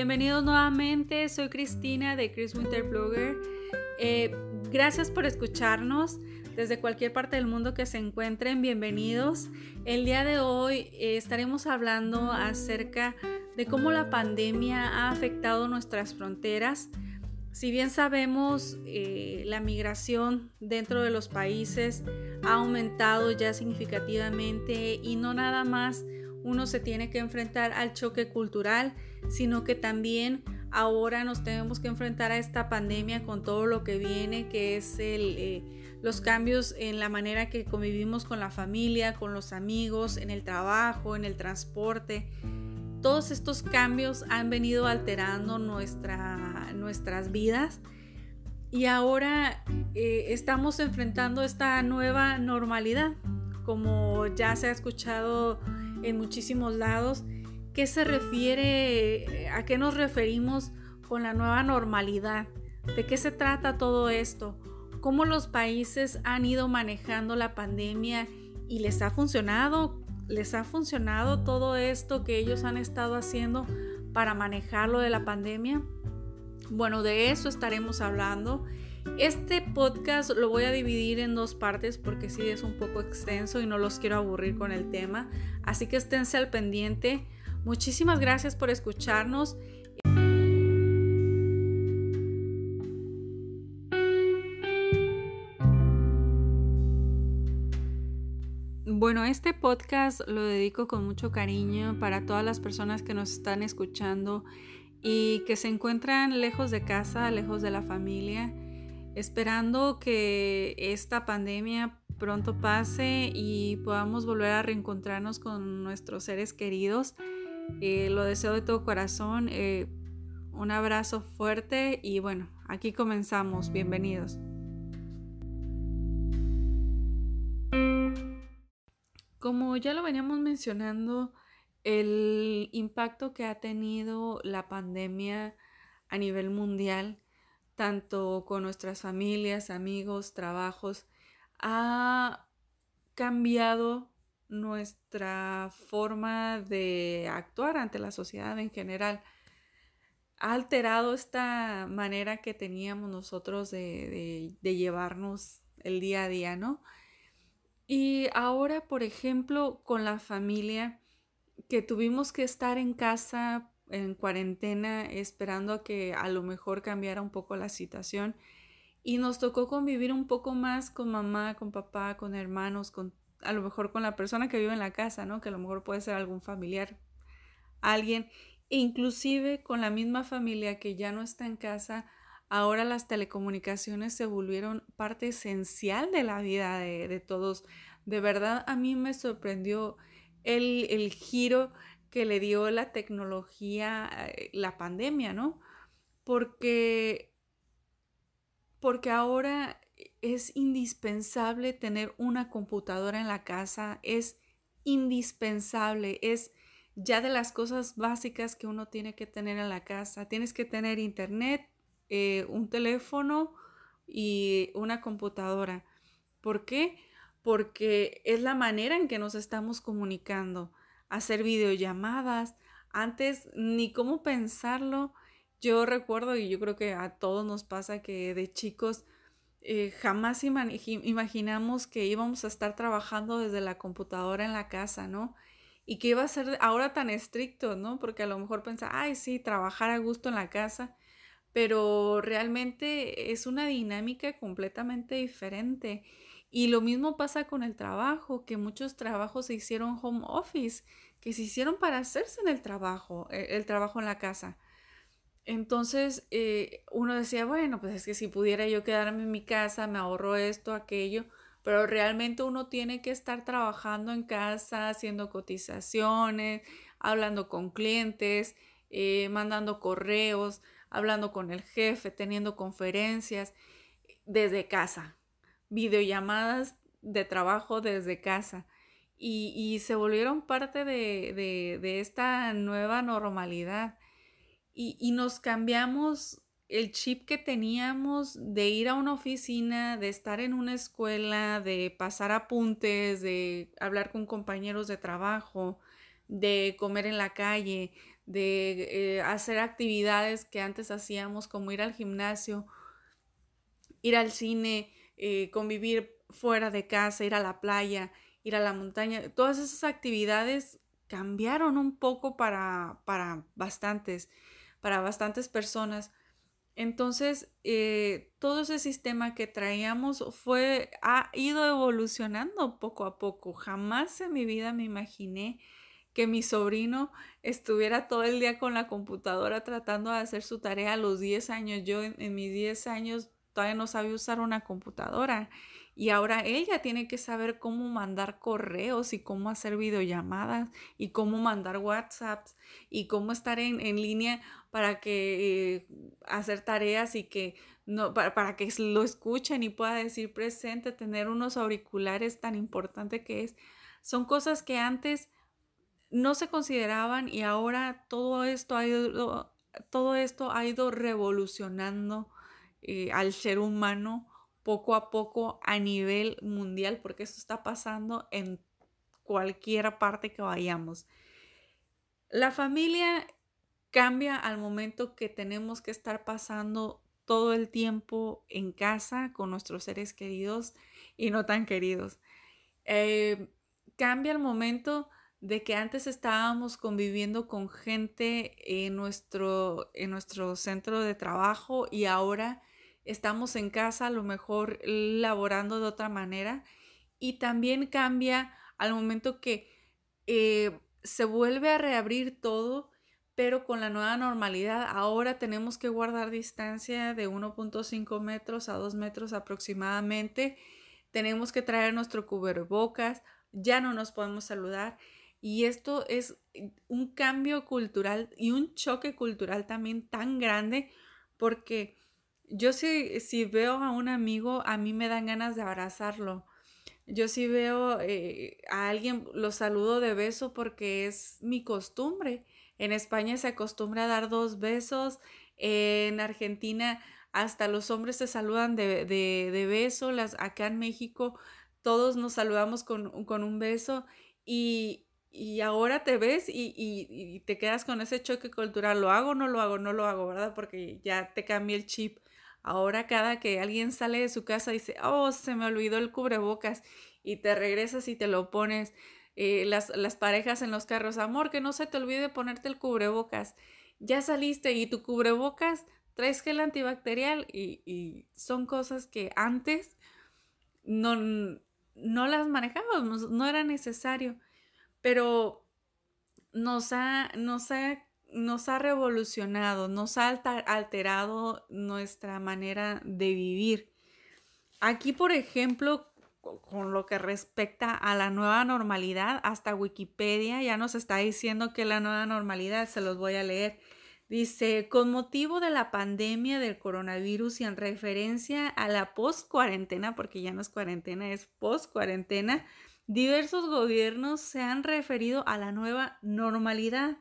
bienvenidos nuevamente. Soy Cristina de Chris Winter Blogger. Eh, gracias por escucharnos desde cualquier parte del mundo que se encuentren. Bienvenidos. El día de hoy eh, estaremos hablando acerca de cómo la pandemia ha afectado nuestras fronteras. Si bien sabemos, eh, la migración dentro de los países ha aumentado ya significativamente y no nada más uno se tiene que enfrentar al choque cultural, sino que también ahora nos tenemos que enfrentar a esta pandemia con todo lo que viene, que es el, eh, los cambios en la manera que convivimos con la familia, con los amigos, en el trabajo, en el transporte. Todos estos cambios han venido alterando nuestra, nuestras vidas y ahora eh, estamos enfrentando esta nueva normalidad. Como ya se ha escuchado en muchísimos lados. ¿Qué se refiere, a qué nos referimos con la nueva normalidad? ¿De qué se trata todo esto? ¿Cómo los países han ido manejando la pandemia y les ha funcionado? ¿Les ha funcionado todo esto que ellos han estado haciendo para manejarlo de la pandemia? Bueno, de eso estaremos hablando este podcast lo voy a dividir en dos partes porque sí es un poco extenso y no los quiero aburrir con el tema. Así que esténse al pendiente. Muchísimas gracias por escucharnos. Bueno, este podcast lo dedico con mucho cariño para todas las personas que nos están escuchando y que se encuentran lejos de casa, lejos de la familia esperando que esta pandemia pronto pase y podamos volver a reencontrarnos con nuestros seres queridos. Eh, lo deseo de todo corazón. Eh, un abrazo fuerte y bueno, aquí comenzamos. Bienvenidos. Como ya lo veníamos mencionando, el impacto que ha tenido la pandemia a nivel mundial tanto con nuestras familias, amigos, trabajos, ha cambiado nuestra forma de actuar ante la sociedad en general. Ha alterado esta manera que teníamos nosotros de, llevarnos el día a día, ¿no? Y ahora, por ejemplo, con la familia, que tuvimos que estar en casa en cuarentena esperando a que a lo mejor cambiara un poco la situación y nos tocó convivir un poco más con mamá, con papá, con hermanos, con a lo mejor con la persona que vive en la casa, ¿no? Que a lo mejor puede ser algún familiar, alguien, e inclusive con la misma familia que ya no está en casa, ahora las telecomunicaciones se volvieron parte esencial de la vida de, todos. De verdad, a mí me sorprendió el, el giro que le dio la tecnología, eh, la pandemia, ¿no? Porque, porque ahora es indispensable tener una computadora en la casa, es indispensable, es ya de las cosas básicas que uno tiene que tener en la casa. Tienes que tener internet, eh, un teléfono y una computadora. ¿Por qué? Porque es la manera en que nos estamos comunicando hacer videollamadas. Antes ni cómo pensarlo. Yo recuerdo y yo creo que a todos nos pasa que de chicos eh, jamás imaginamos que íbamos a estar trabajando desde la computadora en la casa, ¿no? Y que iba a ser ahora tan estricto, ¿no? Porque a lo mejor pensaba, ay, sí, trabajar a gusto en la casa, pero realmente es una dinámica completamente diferente. Y lo mismo pasa con el trabajo, que muchos trabajos se hicieron home office, que se hicieron para hacerse en el trabajo, e, el, trabajo en la casa. Entonces eh, uno decía, bueno, pues es que si pudiera yo quedarme en mi casa, me ahorro esto, aquello, pero realmente uno tiene que estar trabajando en casa, haciendo cotizaciones, hablando con clientes, eh, mandando correos, hablando con el jefe, teniendo conferencias desde casa videollamadas de trabajo desde casa y, se volvieron parte de, esta nueva normalidad. Y, y nos cambiamos el chip que teníamos de ir a una oficina, de estar en una escuela, de pasar apuntes, de hablar con compañeros de trabajo, de comer en la calle, de eh, hacer actividades que antes hacíamos como ir al gimnasio, ir al cine, eh, convivir fuera de casa, ir a la playa, ir a la montaña, todas esas actividades cambiaron un poco para, para bastantes, para bastantes personas. Entonces, eh, todo ese sistema que traíamos fue, ha ido evolucionando poco a poco. Jamás en mi vida me imaginé que mi sobrino estuviera todo el día con la computadora tratando de hacer su tarea a los 10 años. Yo en, mis 10 años todavía no sabía usar una computadora y ahora ella tiene que saber cómo mandar correos y cómo hacer videollamadas y cómo mandar WhatsApps y cómo estar en, línea para que eh, hacer tareas y que no, para, para, que lo escuchen y pueda decir presente, tener unos auriculares tan importante que es. Son cosas que antes no se consideraban y ahora todo esto ha ido, todo esto ha ido revolucionando eh, al ser humano poco a poco a nivel mundial, porque esto está pasando en cualquier parte que vayamos. La familia cambia al momento que tenemos que estar pasando todo el tiempo en casa con nuestros seres queridos y no tan queridos. Eh, cambia el momento de que antes estábamos conviviendo con gente en nuestro, en nuestro centro de trabajo y ahora estamos en casa, a lo mejor laborando de otra manera. Y también cambia al momento que eh, se vuelve a reabrir todo, pero con la nueva normalidad. Ahora tenemos que guardar distancia de 1.5 metros a 2 metros aproximadamente. Tenemos que traer nuestro cubrebocas, ya no nos podemos saludar. Y esto es un cambio cultural y un choque cultural también tan grande porque yo si, si veo a un amigo, a mí me dan ganas de abrazarlo. Yo si veo eh, a alguien, lo saludo de beso porque es mi costumbre. En España se acostumbra a dar dos besos. en Argentina hasta los hombres se saludan de, de, beso. Las, acá en México todos nos saludamos con, un beso. Y, ahora te ves y, y, te quedas con ese choque cultural. ¿Lo hago no lo hago? No lo hago, ¿verdad? Porque ya te cambia el chip. Ahora cada que alguien sale de su casa dice, oh, se me olvidó el cubrebocas y te regresas y te lo pones. Eh, las, las parejas en los carros, amor, que no se te olvide ponerte el cubrebocas. Ya saliste y tu cubrebocas traes gel antibacterial y, y son cosas que antes no, no las manejábamos, no era necesario, pero nos ha, nos ha nos ha revolucionado, nos ha alterado nuestra manera de vivir. Aquí, por ejemplo, con lo que respecta a la nueva normalidad, hasta Wikipedia ya nos está diciendo que la nueva normalidad, se los voy a leer. Dice, con motivo de la pandemia del coronavirus y en referencia a la post-cuarentena, porque ya no es cuarentena, es post-cuarentena, diversos gobiernos se han referido a la nueva normalidad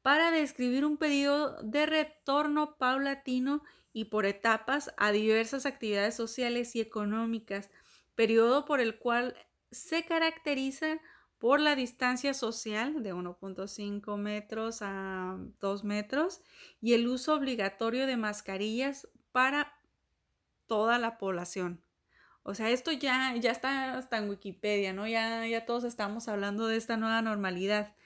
para describir un periodo de retorno paulatino y por etapas a diversas actividades sociales y económicas, periodo por el cual se caracteriza por la distancia social de 1.5 metros a 2 metros y el uso obligatorio de mascarillas para toda la población. O sea, esto ya, ya está hasta en Wikipedia, ¿no? Ya, ya todos estamos hablando de esta nueva normalidad.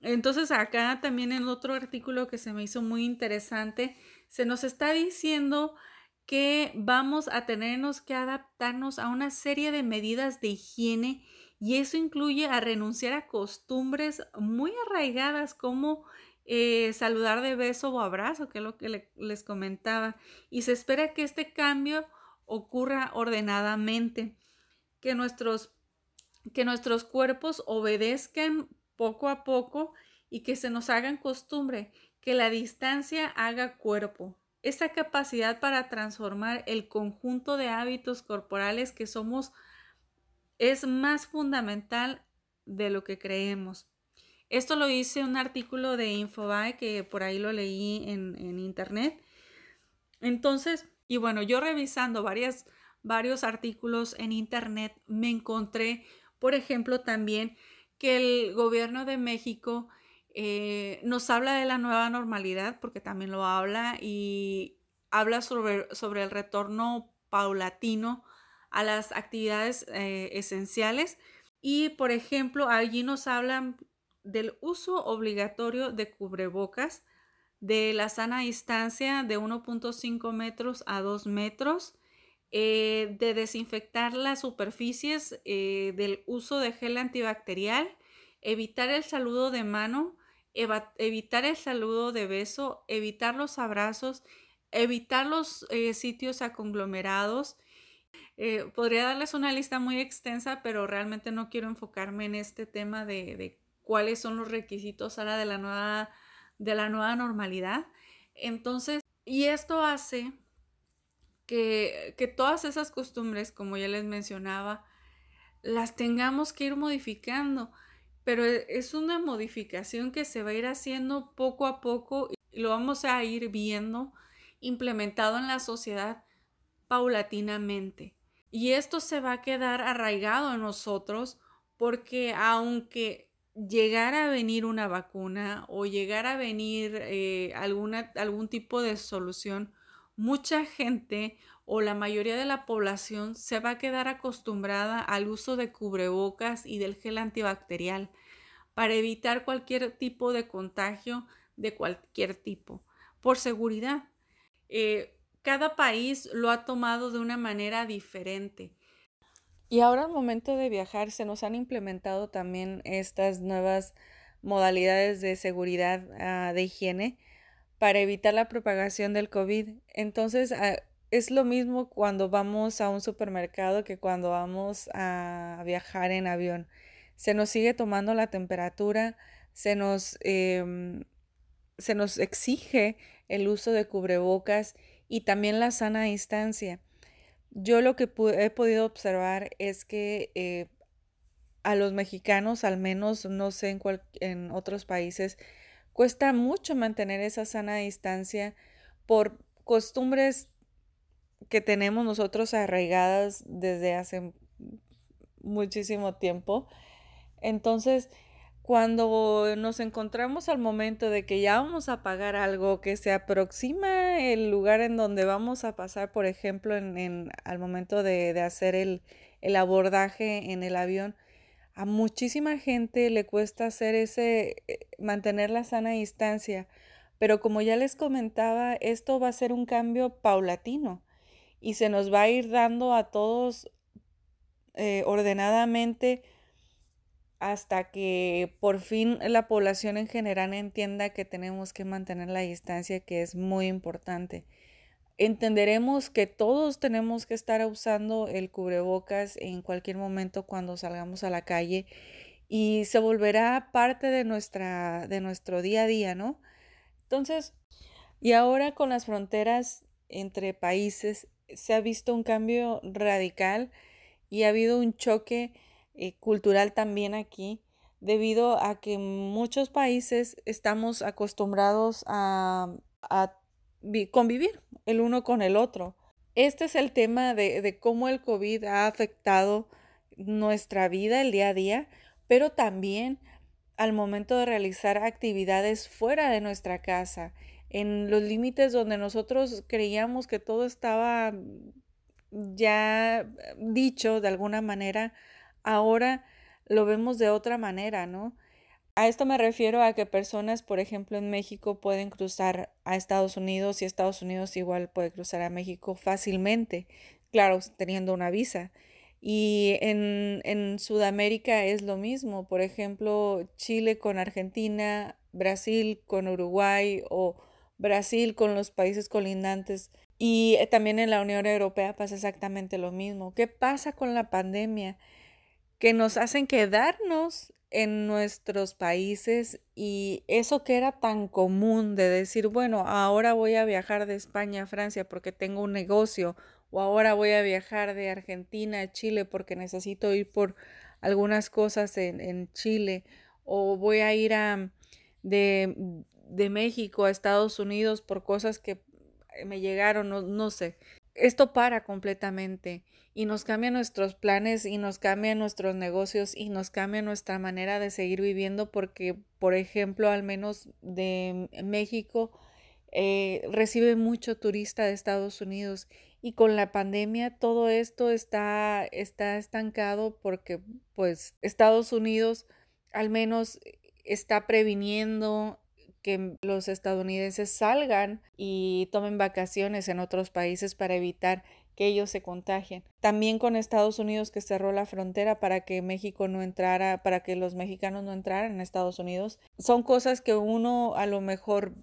Entonces acá también en otro artículo que se me hizo muy interesante, se nos está diciendo que vamos a tenernos que adaptarnos a una serie de medidas de higiene y eso incluye a renunciar a costumbres muy arraigadas como eh, saludar de beso o abrazo, que es lo que les comentaba. Y se espera que este cambio ocurra ordenadamente, que nuestros, que nuestros cuerpos obedezcan poco a poco y que se nos hagan costumbre, que la distancia haga cuerpo. Esa capacidad para transformar el conjunto de hábitos corporales que somos es más fundamental de lo que creemos. Esto lo hice un artículo de Infobae que por ahí lo leí en, en internet. Entonces, y bueno, yo revisando varios artículos en internet me encontré, por ejemplo, también que el gobierno de México eh, nos habla de la nueva normalidad, porque también lo habla, y habla sobre, sobre el retorno paulatino a las actividades eh, esenciales. Y, por ejemplo, allí nos hablan del uso obligatorio de cubrebocas, de la sana distancia de 1.5 metros a 2 metros, eh, de desinfectar las superficies, eh, del uso de gel antibacterial, evitar el saludo de mano, evitar el saludo de beso, evitar los abrazos, evitar los eh, sitios aconglomerados. podría darles una lista muy extensa, pero realmente no quiero enfocarme en este tema de, de cuáles son los requisitos ahora de la nueva, de la nueva normalidad. Entonces, y esto hace que, que todas esas costumbres, como ya les mencionaba, las tengamos que ir modificando, pero e, es una modificación que se va a ir haciendo poco a poco y lo vamos a ir viendo implementado en la sociedad paulatinamente. Y esto se va a quedar arraigado en nosotros porque aunque llegara a venir una vacuna o llegara a venir eh, alguna, algún tipo de solución, mucha gente o la mayoría de la población se va a quedar acostumbrada al uso de cubrebocas y del gel antibacterial para evitar cualquier tipo de contagio de cualquier tipo, por seguridad. Eh, cada país lo ha tomado de una manera diferente. Y ahora al momento de viajar se nos han implementado también estas nuevas modalidades de seguridad ah, de higiene para evitar la propagación del COVID. Entonces, ah, es lo mismo cuando vamos a un supermercado que cuando vamos a viajar en avión. Se nos sigue tomando la temperatura, se nos, em, se nos exige el uso de cubrebocas y también la sana distancia. Yo lo que he podido observar es que eh, a los mexicanos, al menos no sé en, en otros países, Cuesta mucho mantener esa sana distancia por costumbres que tenemos nosotros arraigadas desde hace muchísimo tiempo. Entonces, cuando nos encontramos al momento de que ya vamos a pagar algo, que se aproxima el lugar en donde vamos a pasar, por ejemplo, en, al momento de, hacer el, el, abordaje en el avión, a muchísima gente le cuesta hacer ese, eh, mantener la sana distancia, pero como ya les comentaba, esto va a ser un cambio paulatino y se nos va a ir dando a todos eh, ordenadamente hasta que por fin la población en general entienda que tenemos que mantener la distancia, que es muy importante entenderemos que todos tenemos que estar usando el cubrebocas en cualquier momento cuando salgamos a la calle y se volverá parte de nuestra de nuestro día a día, ¿no? Entonces, y ahora con las fronteras entre países se ha visto un cambio radical y ha habido un choque eh, cultural también aquí debido a que muchos países estamos acostumbrados a, a convivir el uno con el otro. Este es el tema de, de cómo el COVID ha afectado nuestra vida el día a día, pero también al momento de realizar actividades fuera de nuestra casa, en los límites donde nosotros creíamos que todo estaba ya dicho de alguna manera, ahora lo vemos de otra manera, ¿no? A esto me refiero a que personas, por ejemplo, en México pueden cruzar a Estados Unidos y Estados Unidos igual puede cruzar a México fácilmente, claro, teniendo una visa. Y en, en Sudamérica es lo mismo, por ejemplo, Chile con Argentina, Brasil con Uruguay o Brasil con los países colindantes. Y eh, también en la Unión Europea pasa exactamente lo mismo. ¿Qué pasa con la pandemia? Que nos hacen quedarnos en nuestros países y eso que era tan común de decir, bueno, ahora voy a viajar de España a Francia porque tengo un negocio o ahora voy a viajar de Argentina a Chile porque necesito ir por algunas cosas en, Chile o voy a ir a, de, de, México a Estados Unidos por cosas que me llegaron, no, no sé. Esto para completamente y nos cambia nuestros planes y nos cambia nuestros negocios y nos cambia nuestra manera de seguir viviendo porque, por ejemplo, al menos de México, eh, recibe mucho turista de Estados Unidos y con la pandemia todo esto está, está estancado porque pues Estados Unidos al menos está previniendo que los estadounidenses salgan y tomen vacaciones en otros países para evitar que ellos se contagien. También con Estados Unidos que cerró la frontera para que México no entrara, para que los mexicanos no entraran en Estados Unidos. Son cosas que uno a lo mejor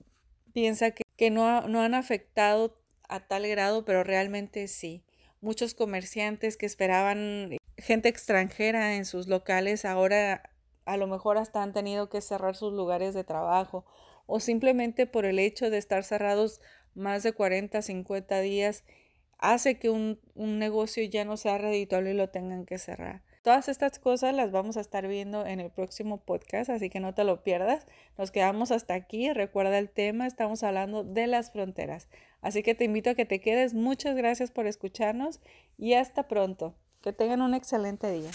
piensa que, que no, no han afectado a tal grado, pero realmente sí. Muchos comerciantes que esperaban gente extranjera en sus locales ahora a lo mejor hasta han tenido que cerrar sus lugares de trabajo o simplemente por el hecho de estar cerrados más de 40, 50 días, hace que un, un negocio ya no sea redituable y lo tengan que cerrar. Todas estas cosas las vamos a estar viendo en el próximo podcast, así que no te lo pierdas. Nos quedamos hasta aquí. Recuerda el tema, estamos hablando de las fronteras. Así que te invito a que te quedes. Muchas gracias por escucharnos y hasta pronto. Que tengan un excelente día.